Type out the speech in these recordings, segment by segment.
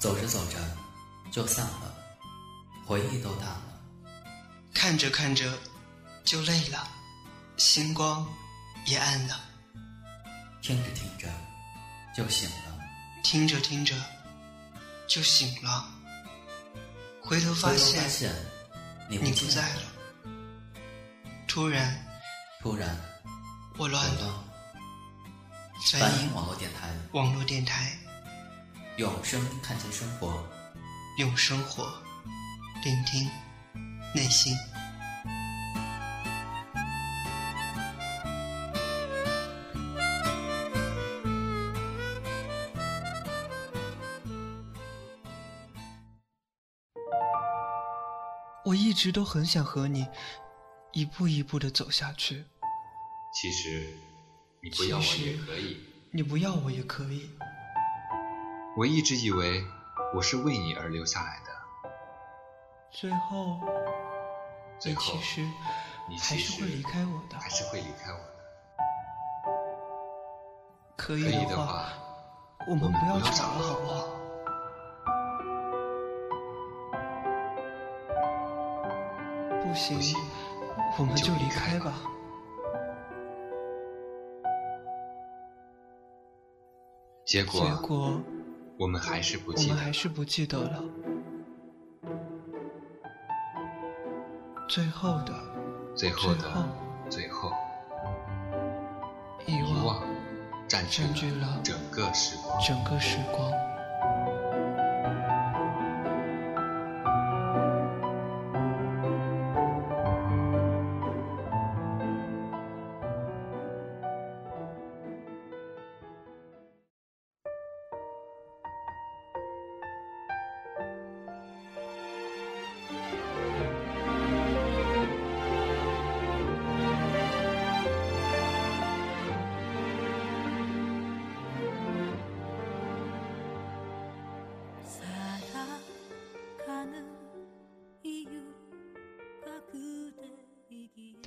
走着走着就散了，回忆都淡了。看着看着就累了，星光也暗了。听着听着就醒了，听着听着就醒了。回头发现你不在了。突然，突然我乱了。梵音网络电台，网络电台，用声音看见生活，用生活聆听内心。我一直都很想和你一步一步的走下去。其实。你不要我也可以，你不要我也可以。我一直以为我是为你而留下来的，最后，最后，其实你还是会离开我的，还是会离开我的。可以的话，我们不要吵了，好不好？不行，我们就离开吧。结果，结果，我们还是不记，我们还是不记得了。最后的，最后的，最后，遗忘占据了整个时光，整个时光。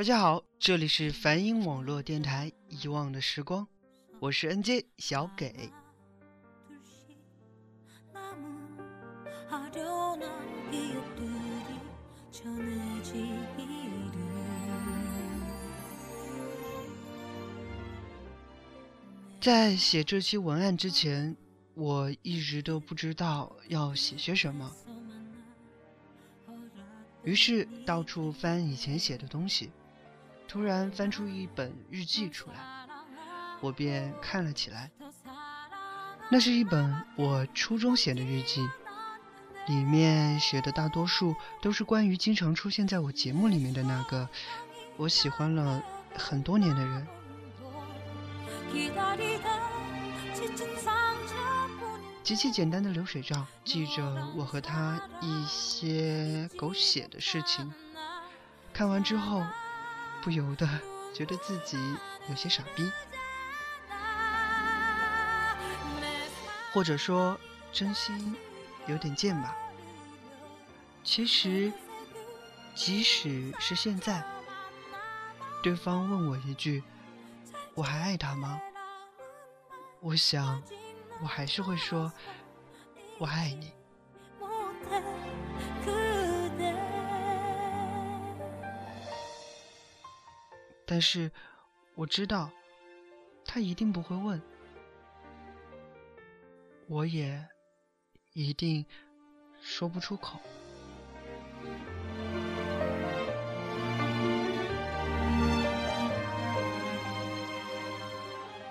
大家好，这里是梵音网络电台《遗忘的时光》，我是 N J 小给。在写这期文案之前，我一直都不知道要写些什么，于是到处翻以前写的东西。突然翻出一本日记出来，我便看了起来。那是一本我初中写的日记，里面写的大多数都是关于经常出现在我节目里面的那个我喜欢了很多年的人。极其简单的流水账，记着我和他一些狗血的事情。看完之后。不由得觉得自己有些傻逼，或者说真心有点贱吧。其实，即使是现在，对方问我一句“我还爱他吗”，我想我还是会说“我爱你”。但是我知道，他一定不会问，我也一定说不出口。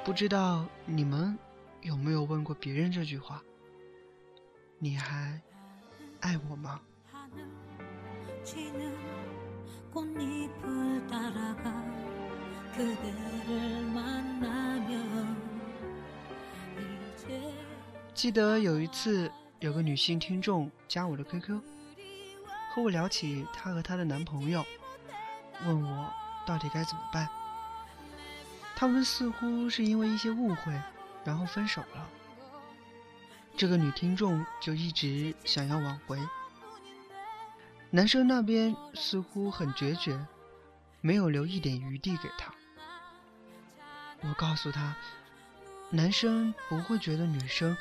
不知道你们有没有问过别人这句话？你还爱我吗？记得有一次，有个女性听众加我的 QQ，和我聊起她和她的男朋友，问我到底该怎么办。他们似乎是因为一些误会，然后分手了。这个女听众就一直想要挽回，男生那边似乎很决绝，没有留一点余地给她。我告诉他，男生不会觉得女生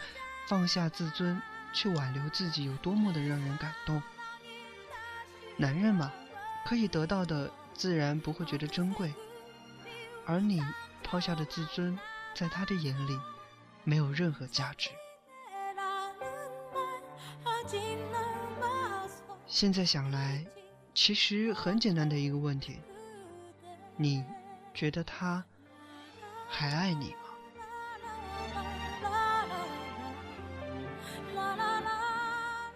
放下自尊去挽留自己有多么的让人感动。男人嘛，可以得到的自然不会觉得珍贵，而你抛下的自尊，在他的眼里没有任何价值。现在想来，其实很简单的一个问题：你觉得他还爱你吗？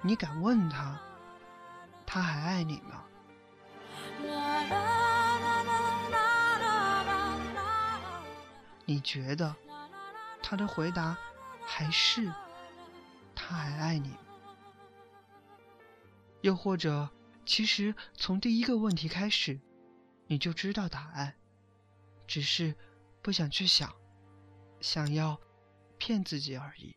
你敢问他，他还爱你吗？你觉得他的回答还是他还爱你？又或者，其实从第一个问题开始，你就知道答案，只是不想去想，想要骗自己而已。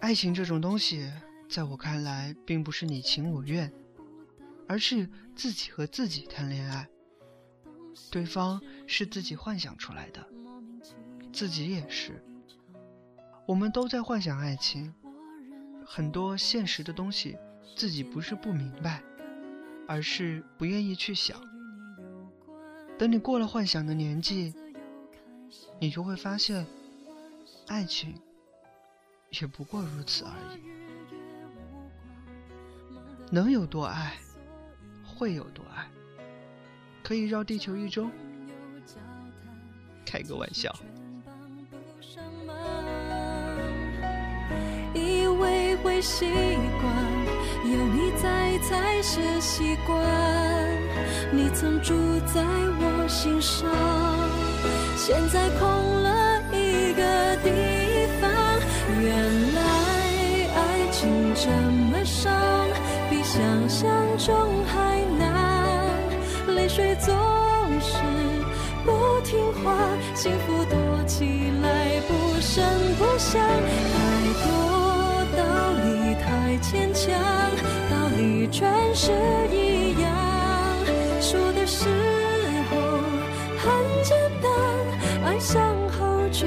爱情这种东西，在我看来，并不是你情我愿，而是自己和自己谈恋爱。对方是自己幻想出来的，自己也是。我们都在幻想爱情，很多现实的东西，自己不是不明白，而是不愿意去想。等你过了幻想的年纪，你就会发现，爱情。也不过如此而已。能有多爱，会有多爱，可以绕地球一周？开个玩笑。以为会习惯，有你在才是习惯。你曾住在我心上，现在空了一个地方。原来爱情这么，中还难。泪水总是不听话，幸福躲起来不声不响。太多道理太牵强，道理全是一样。说的时候很简单，爱上后却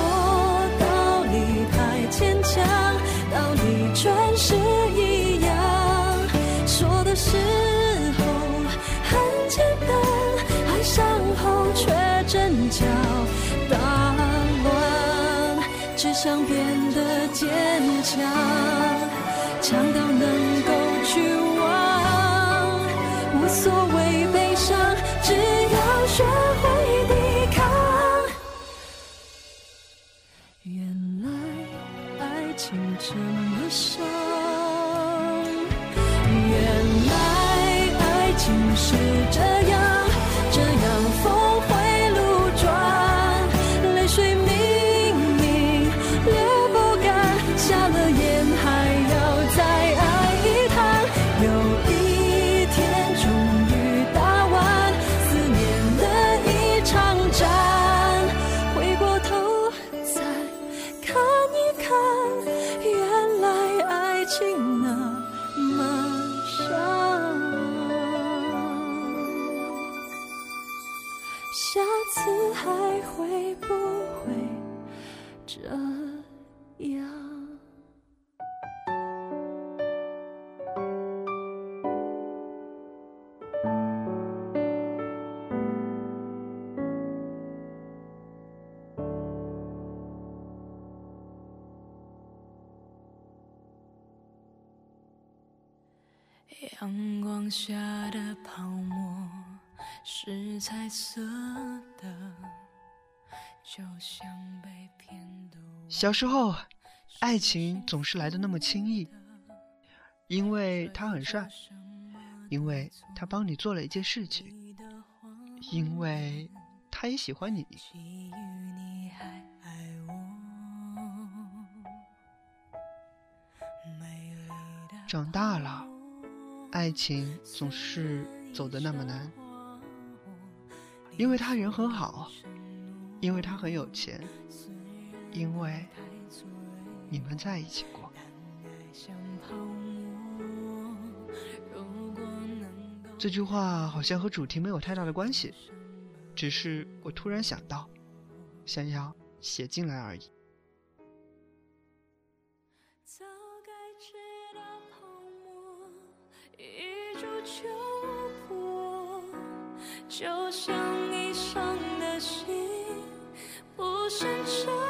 想变得坚强，强到能够去忘，无所谓悲伤，只要学会抵抗。原来爱情。这么伤，原来爱情是阳光下的泡沫是彩色的，就像被骗的小时候，爱情总是来的那么轻易，因为他很帅，因为他帮你做了一件事情，因为他也喜欢你。长大了，爱情总是走得那么难，因为他人很好，因为他很有钱，因为你们在一起过。这句话好像和主题没有太大的关系，只是我突然想到，想要写进来而已。就破，就像你伤的心不剩沉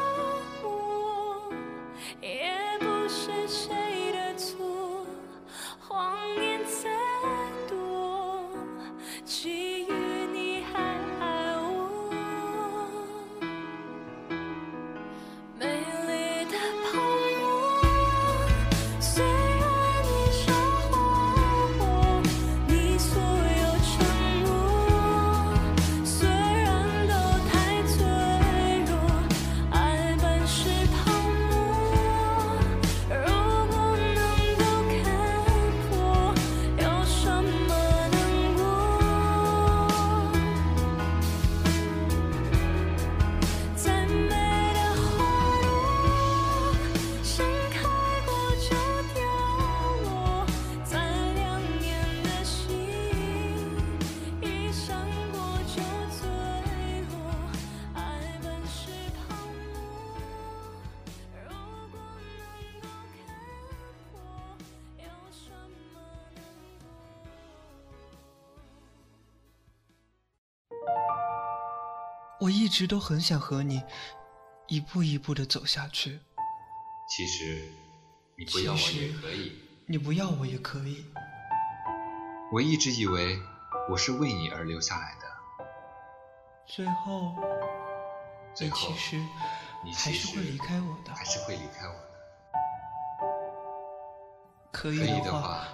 我一直都很想和你一步一步的走下去，其实你不要我也可以。你不要我也可以。我一直以为我是为你而留下来的，最后，最后你其实你还是会离开我的。还是会离开我的。可可以的话，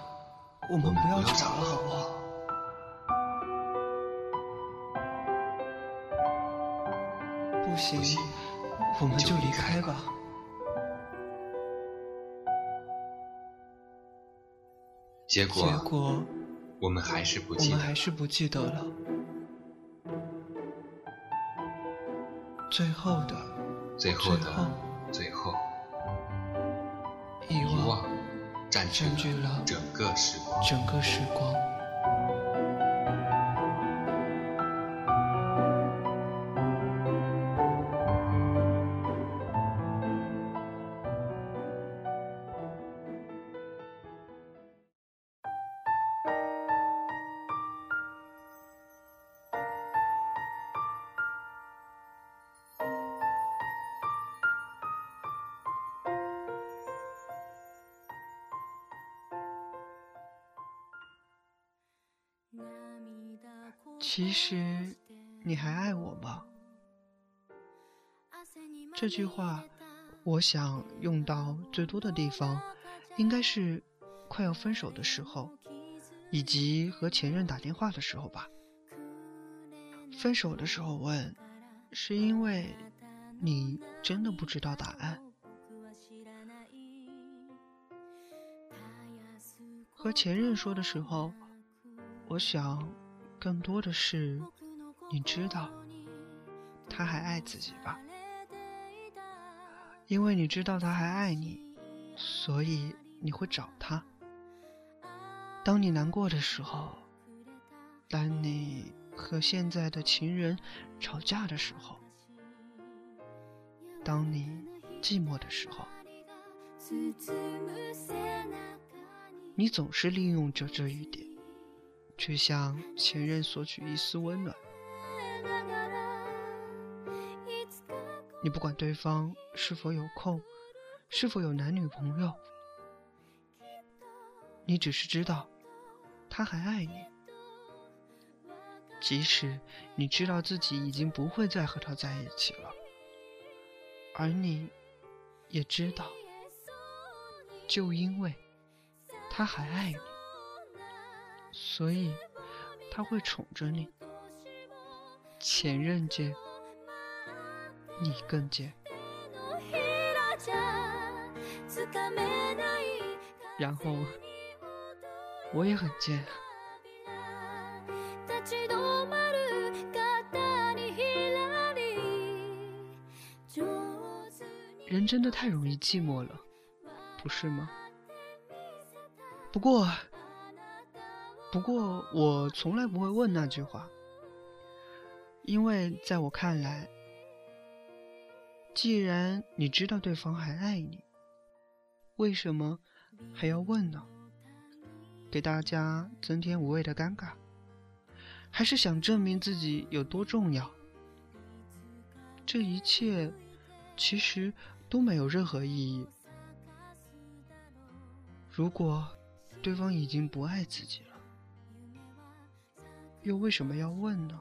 我们不要吵了好不好？行不行，我们就就离离开吧。结果结果我们还是不记得。们还是不记得了。最后的最后的最后，遗遗忘占据了整个时光。整个时光。这句话，我想用到最多的地方，应该是快要分手的时候，以及和前任打电话的时候吧。分手的时候问，是因为你真的不知道答案。和前任说的时候，我想更多的是你知道他还爱自己吧，因为你知道他还爱你，所以你会找他。当你难过的时候，当你和现在的情人吵架的时候，当你寂寞的时候，你总是利用着这一点，去向前任索取一丝温暖。你不管对方是否有空，是否有男女朋友，你只是知道他还爱你，即使你知道自己已经不会再和他在一起了，而你也知道，就因为他还爱你，所以他会宠着你。前任贱，你更贱。然后我也很贱。人真的太容易寂寞了，不是吗？不过，不过我从来不会问那句话，因为在我看来，既然你知道对方还爱你，为什么还要问呢？给大家增添无谓的尴尬，还是想证明自己有多重要？这一切其实都没有任何意义。如果对方已经不爱自己了，又为什么要问呢？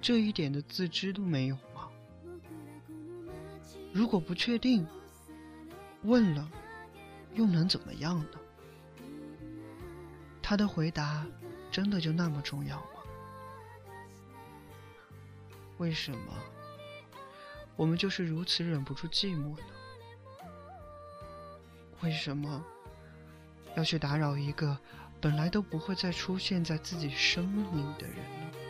这一点的自知都没有？如果不确定，问了又能怎么样呢？他的回答真的就那么重要吗？为什么我们就是如此忍不住寂寞呢？为什么要去打扰一个本来都不会再出现在自己生命里的人呢？「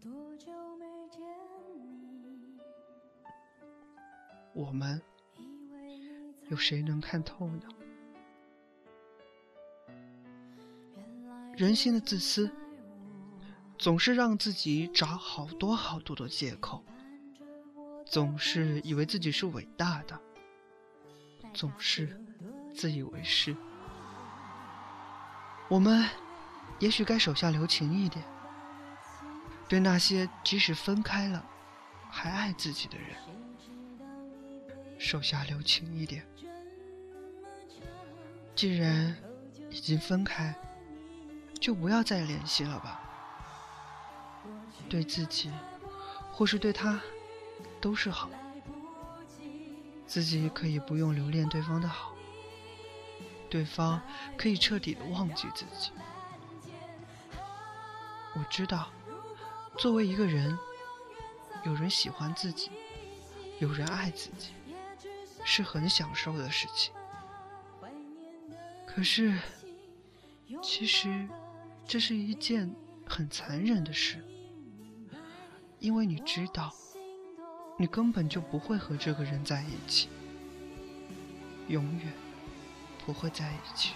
多久没见你？我们有谁能看透呢？人心的自私，总是让自己找好多好多的借口，总是以为自己是伟大的，总是自以为是。我们也许该手下留情一点，对那些即使分开了还爱自己的人，手下留情一点。既然已经分开，就不要再联系了吧。对自己，或是对他，都是好。自己可以不用留恋对方的好，对方可以彻底的忘记自己。我知道，作为一个人，有人喜欢自己，有人爱自己，是很享受的事情。可是，其实，这是一件很残忍的事，因为你知道，你根本就不会和这个人在一起，永远不会在一起。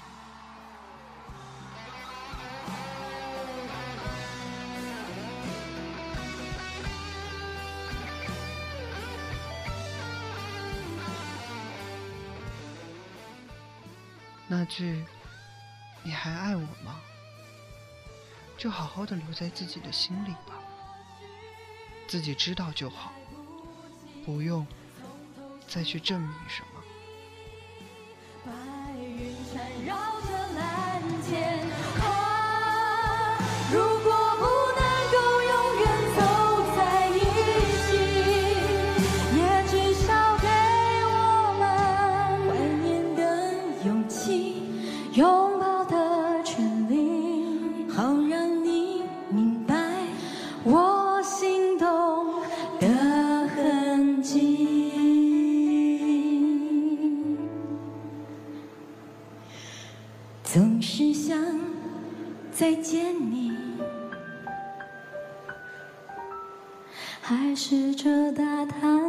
那句“你还爱我吗”，就好好的留在自己的心里吧，自己知道就好，不用再去证明什么。再见你，还试着打探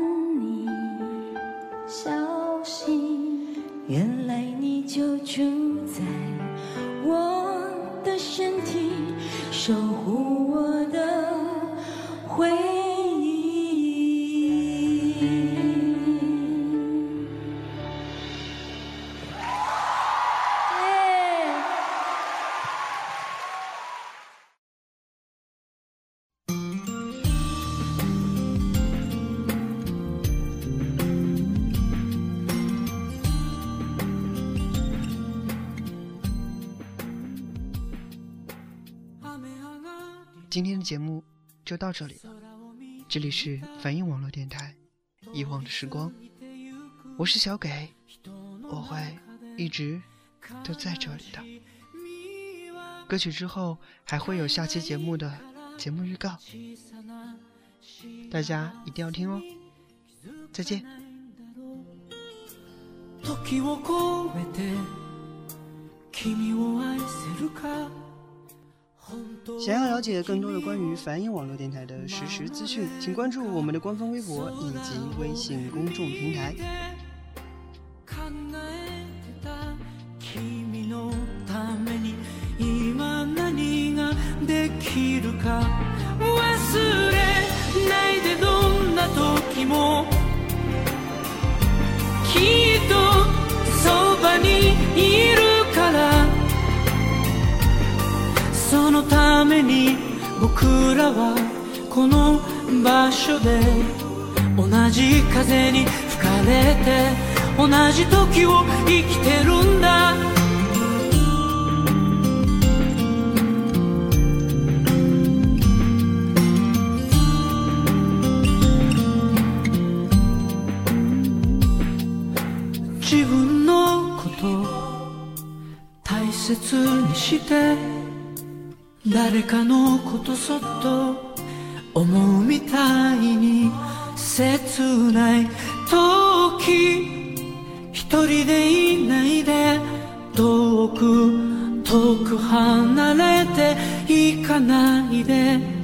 到这里了，这里是反映网络电台《遗忘的时光》，我是小给，我会一直都在这里的。歌曲之后还会有下期节目的节目预告，大家一定要听哦。再见。時を超えて君を愛せるか本当 想要了解更多的关于梵音网络电台的实时资讯，请关注我们的官方微博以及微信公众平台。らはこの場所で同じ風に吹かれて同じ時を生きてるんだ。自分のこと大切にして。誰かのことそっと思うみたいに切ない時一人でいないで遠く遠く離れて行かないで。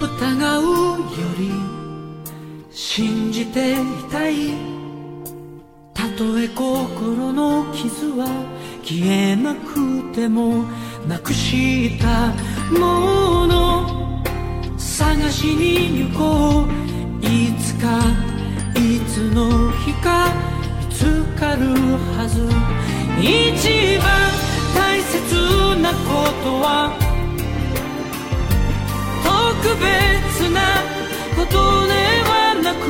疑うより信じていたい。たとえ心の傷は消えなくてもなくしたもの探しに行こう。いつかいつの日か見つかるはず一番大切なことは。特別なことではなく。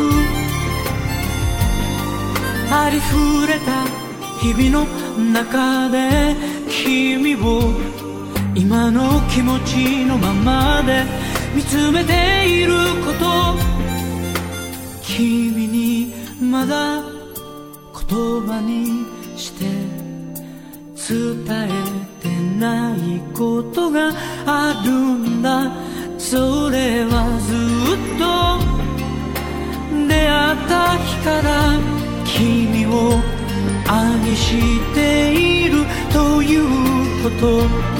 ありふれた日々の中で君を今の気持ちのままで見つめていること。君にまだ言葉にして伝えてないことがあるんだ。それはずっと出会った日から君を愛しているということ。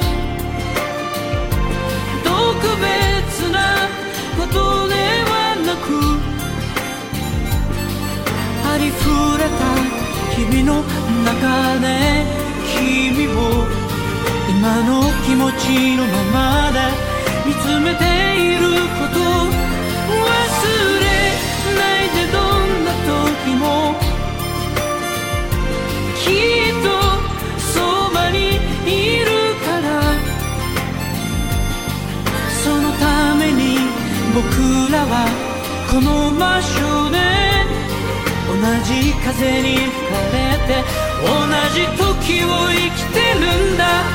ことではなくありふれた日々の中で君を今の気持ちのままで見つめていること忘れないでどんな時も僕らはこの場所で同じ風に吹かれて同じ時を生きてるんだ。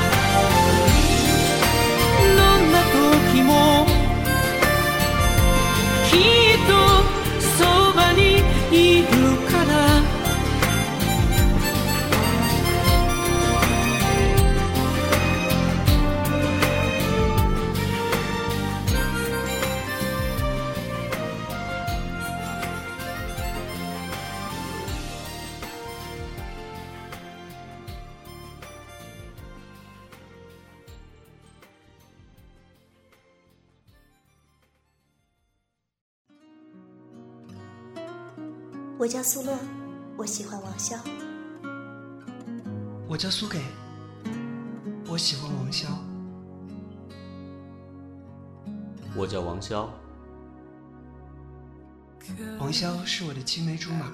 叫苏乐，我喜欢王潇。我叫苏给，我喜欢王潇。我叫王潇，王潇是我的青梅竹马，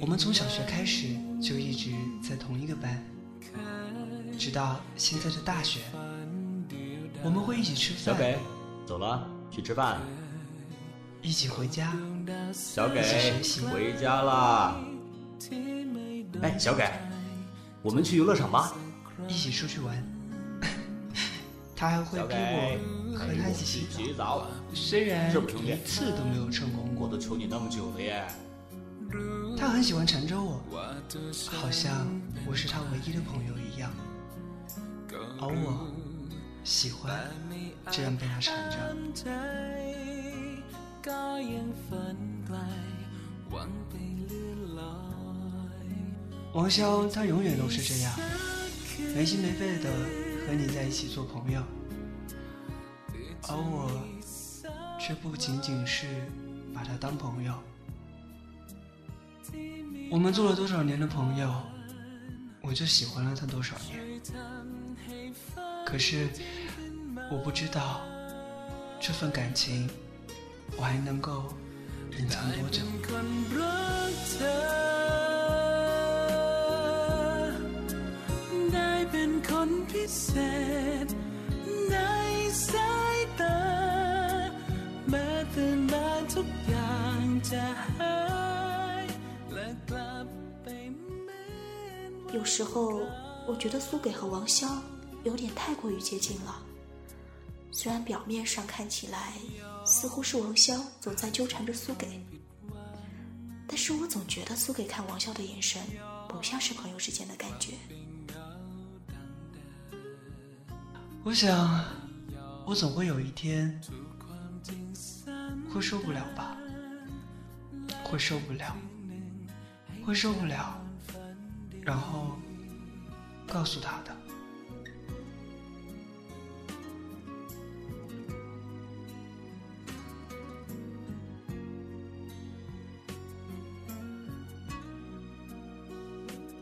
我们从小学开始就一直在同一个班，直到现在的大学，我们会一起吃饭，小给，走了，去吃饭。一起回家，小给回家啦。哎，小给，我们去游乐场吧。一起出去玩。他还会逼，我和他一起洗澡。虽然一次都没有成功过。我都求你那么久了耶。他很喜欢缠着我，好像我是他唯一的朋友一样，而我喜欢这样被他缠着。王潇他永远都是这样没心没肺的和你在一起做朋友。而我却不仅仅是把他当朋友。我们做了多少年的朋友我就喜欢了他多少年。可是我不知道这份感情我还能够隐藏多久。 คนรักเธอ ได้เป็นคนพิเศษ ในสายตา แม้แต่นานทุกอย่างจะหายและกลับไปเหมือนวัน 有时候我觉得苏给和王潇有点太过于接近了。 虽然表面上看起来似乎是王潇总在纠缠着苏给，但是我总觉得苏给看王潇的眼神不像是朋友之间的感觉。我想，我总会有一天会受不了吧，会受不了，会受不了，然后告诉他的。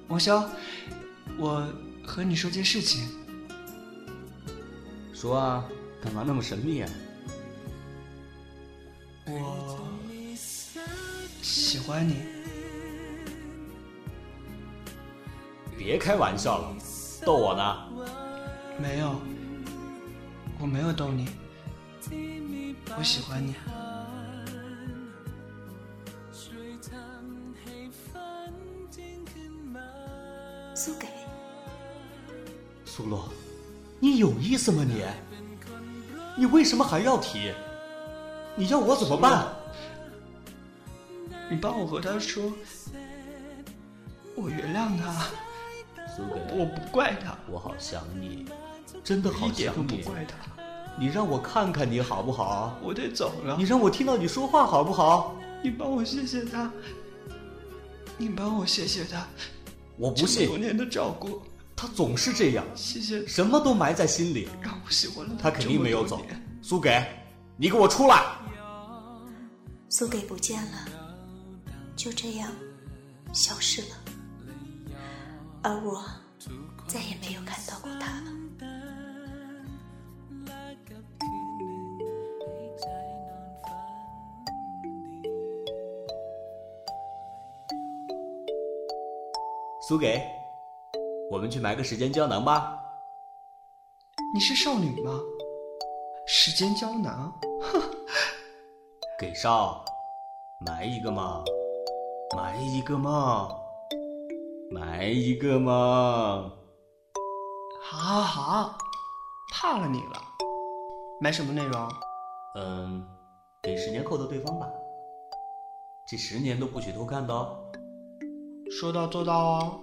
王潇，我和你说件事情。说啊，干嘛那么神秘啊？我喜欢你，别开玩笑了，逗我呢？没有，我没有逗你，我喜欢你。洛，你有意思吗你？你为什么还要提？你要我怎么办？你帮我和他说，我原谅他，苏给，我不怪他，我好想你，真的好一点想你。都不怪他。你让我看看你好不好？我得走了你，让我听到你说话好不好？你帮我谢谢他，你帮我谢谢他我不信多，年的照顾，他总是这样，谢谢什么都埋在心里。让我喜欢了他肯定没有走。苏给，你给我出来！苏给不见了，就这样消失了，而我再也没有看到过他了。苏给，我们去买个时间胶囊吧。你是少女吗？时间胶囊，哼 给少，买一个嘛，买一个嘛，买一个嘛。好好好，怕了你了。买什么内容？嗯，给十年后的对方吧。这十年都不许偷看的哦。说到做到哦。